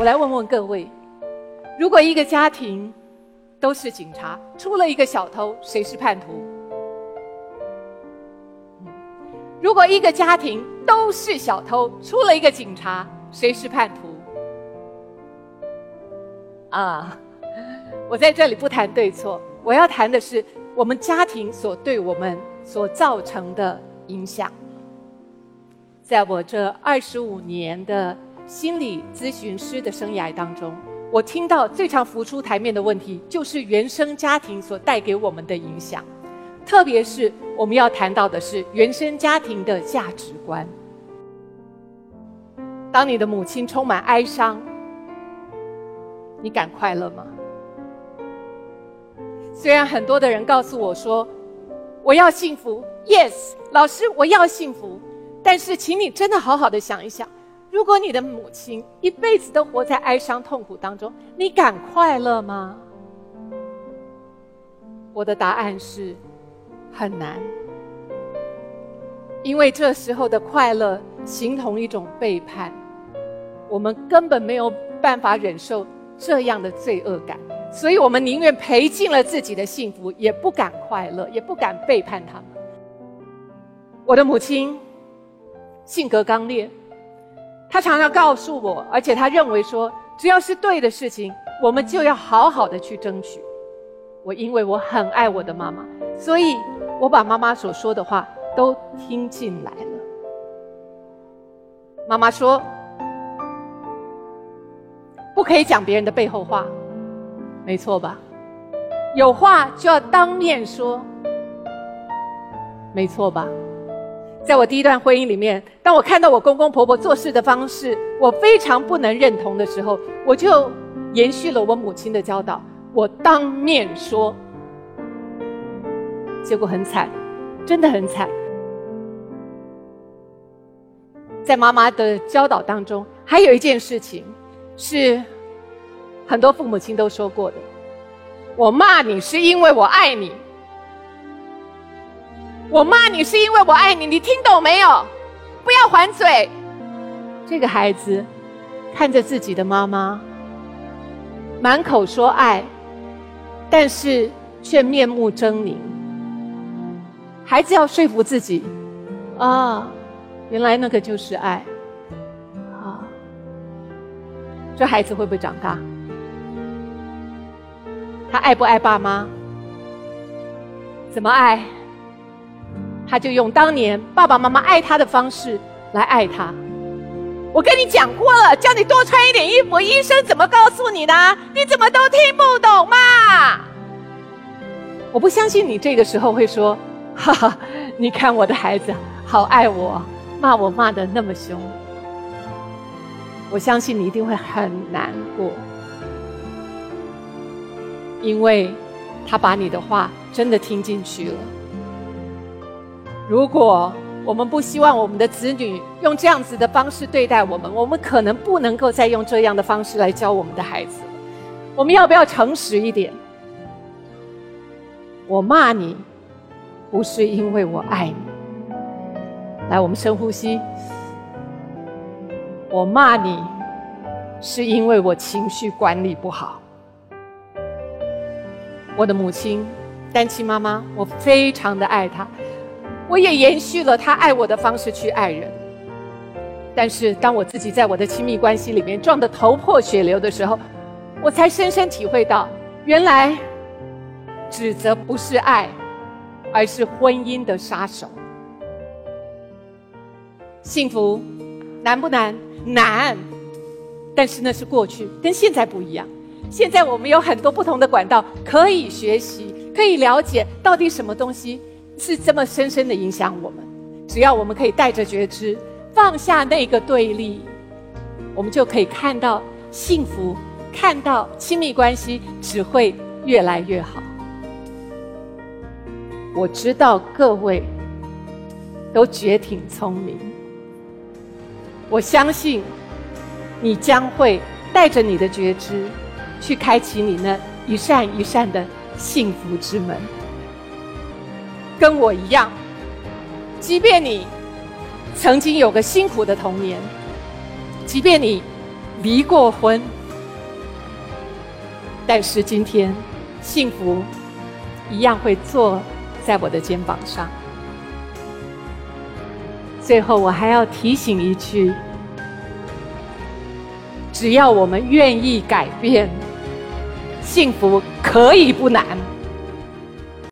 我来问问各位：如果一个家庭都是警察，出了一个小偷，谁是叛徒？如果一个家庭都是小偷，出了一个警察，谁是叛徒？啊，我在这里不谈对错，我要谈的是我们家庭所对我们所造成的影响。在我这二十五年的心理咨询师的生涯当中，我听到最常浮出台面的问题，就是原生家庭所带给我们的影响。特别是我们要谈到的是原生家庭的价值观。当你的母亲充满哀伤，你敢快乐吗？虽然很多的人告诉我说，我要幸福，Yes，老师，我要幸福。但是，请你真的好好的想一想，如果你的母亲一辈子都活在哀伤痛苦当中，你敢快乐吗？我的答案是。很难，因为这时候的快乐形同一种背叛，我们根本没有办法忍受这样的罪恶感，所以我们宁愿赔尽了自己的幸福，也不敢快乐，也不敢背叛他们。我的母亲性格刚烈，他常常告诉我，而且他认为说，只要是对的事情，我们就要好好的去争取。我因为我很爱我的妈妈，所以。我把妈妈所说的话都听进来了。妈妈说：“不可以讲别人的背后话，没错吧？有话就要当面说，没错吧？”在我第一段婚姻里面，当我看到我公公婆婆做事的方式，我非常不能认同的时候，我就延续了我母亲的教导，我当面说。结果很惨，真的很惨。在妈妈的教导当中，还有一件事情，是很多父母亲都说过的：我骂你是因为我爱你，我骂你是因为我爱你，你听懂没有？不要还嘴。这个孩子看着自己的妈妈，满口说爱，但是却面目狰狞。孩子要说服自己，啊，原来那个就是爱，啊，这孩子会不会长大？他爱不爱爸妈？怎么爱？他就用当年爸爸妈妈爱他的方式来爱他。我跟你讲过了，叫你多穿一点衣服，医生怎么告诉你的？你怎么都听不懂嘛？我不相信你这个时候会说。哈哈，你看我的孩子好爱我，骂我骂的那么凶，我相信你一定会很难过，因为他把你的话真的听进去了。如果我们不希望我们的子女用这样子的方式对待我们，我们可能不能够再用这样的方式来教我们的孩子。我们要不要诚实一点？我骂你。不是因为我爱你，来，我们深呼吸。我骂你，是因为我情绪管理不好。我的母亲，单亲妈妈，我非常的爱她，我也延续了他爱我的方式去爱人。但是，当我自己在我的亲密关系里面撞得头破血流的时候，我才深深体会到，原来指责不是爱。而是婚姻的杀手。幸福难不难？难，但是那是过去，跟现在不一样。现在我们有很多不同的管道可以学习，可以了解到底什么东西是这么深深的影响我们。只要我们可以带着觉知，放下那个对立，我们就可以看到幸福，看到亲密关系只会越来越好。我知道各位都绝挺聪明，我相信你将会带着你的觉知，去开启你那一扇一扇的幸福之门。跟我一样，即便你曾经有个辛苦的童年，即便你离过婚，但是今天幸福一样会坐在我的肩膀上。最后，我还要提醒一句：只要我们愿意改变，幸福可以不难。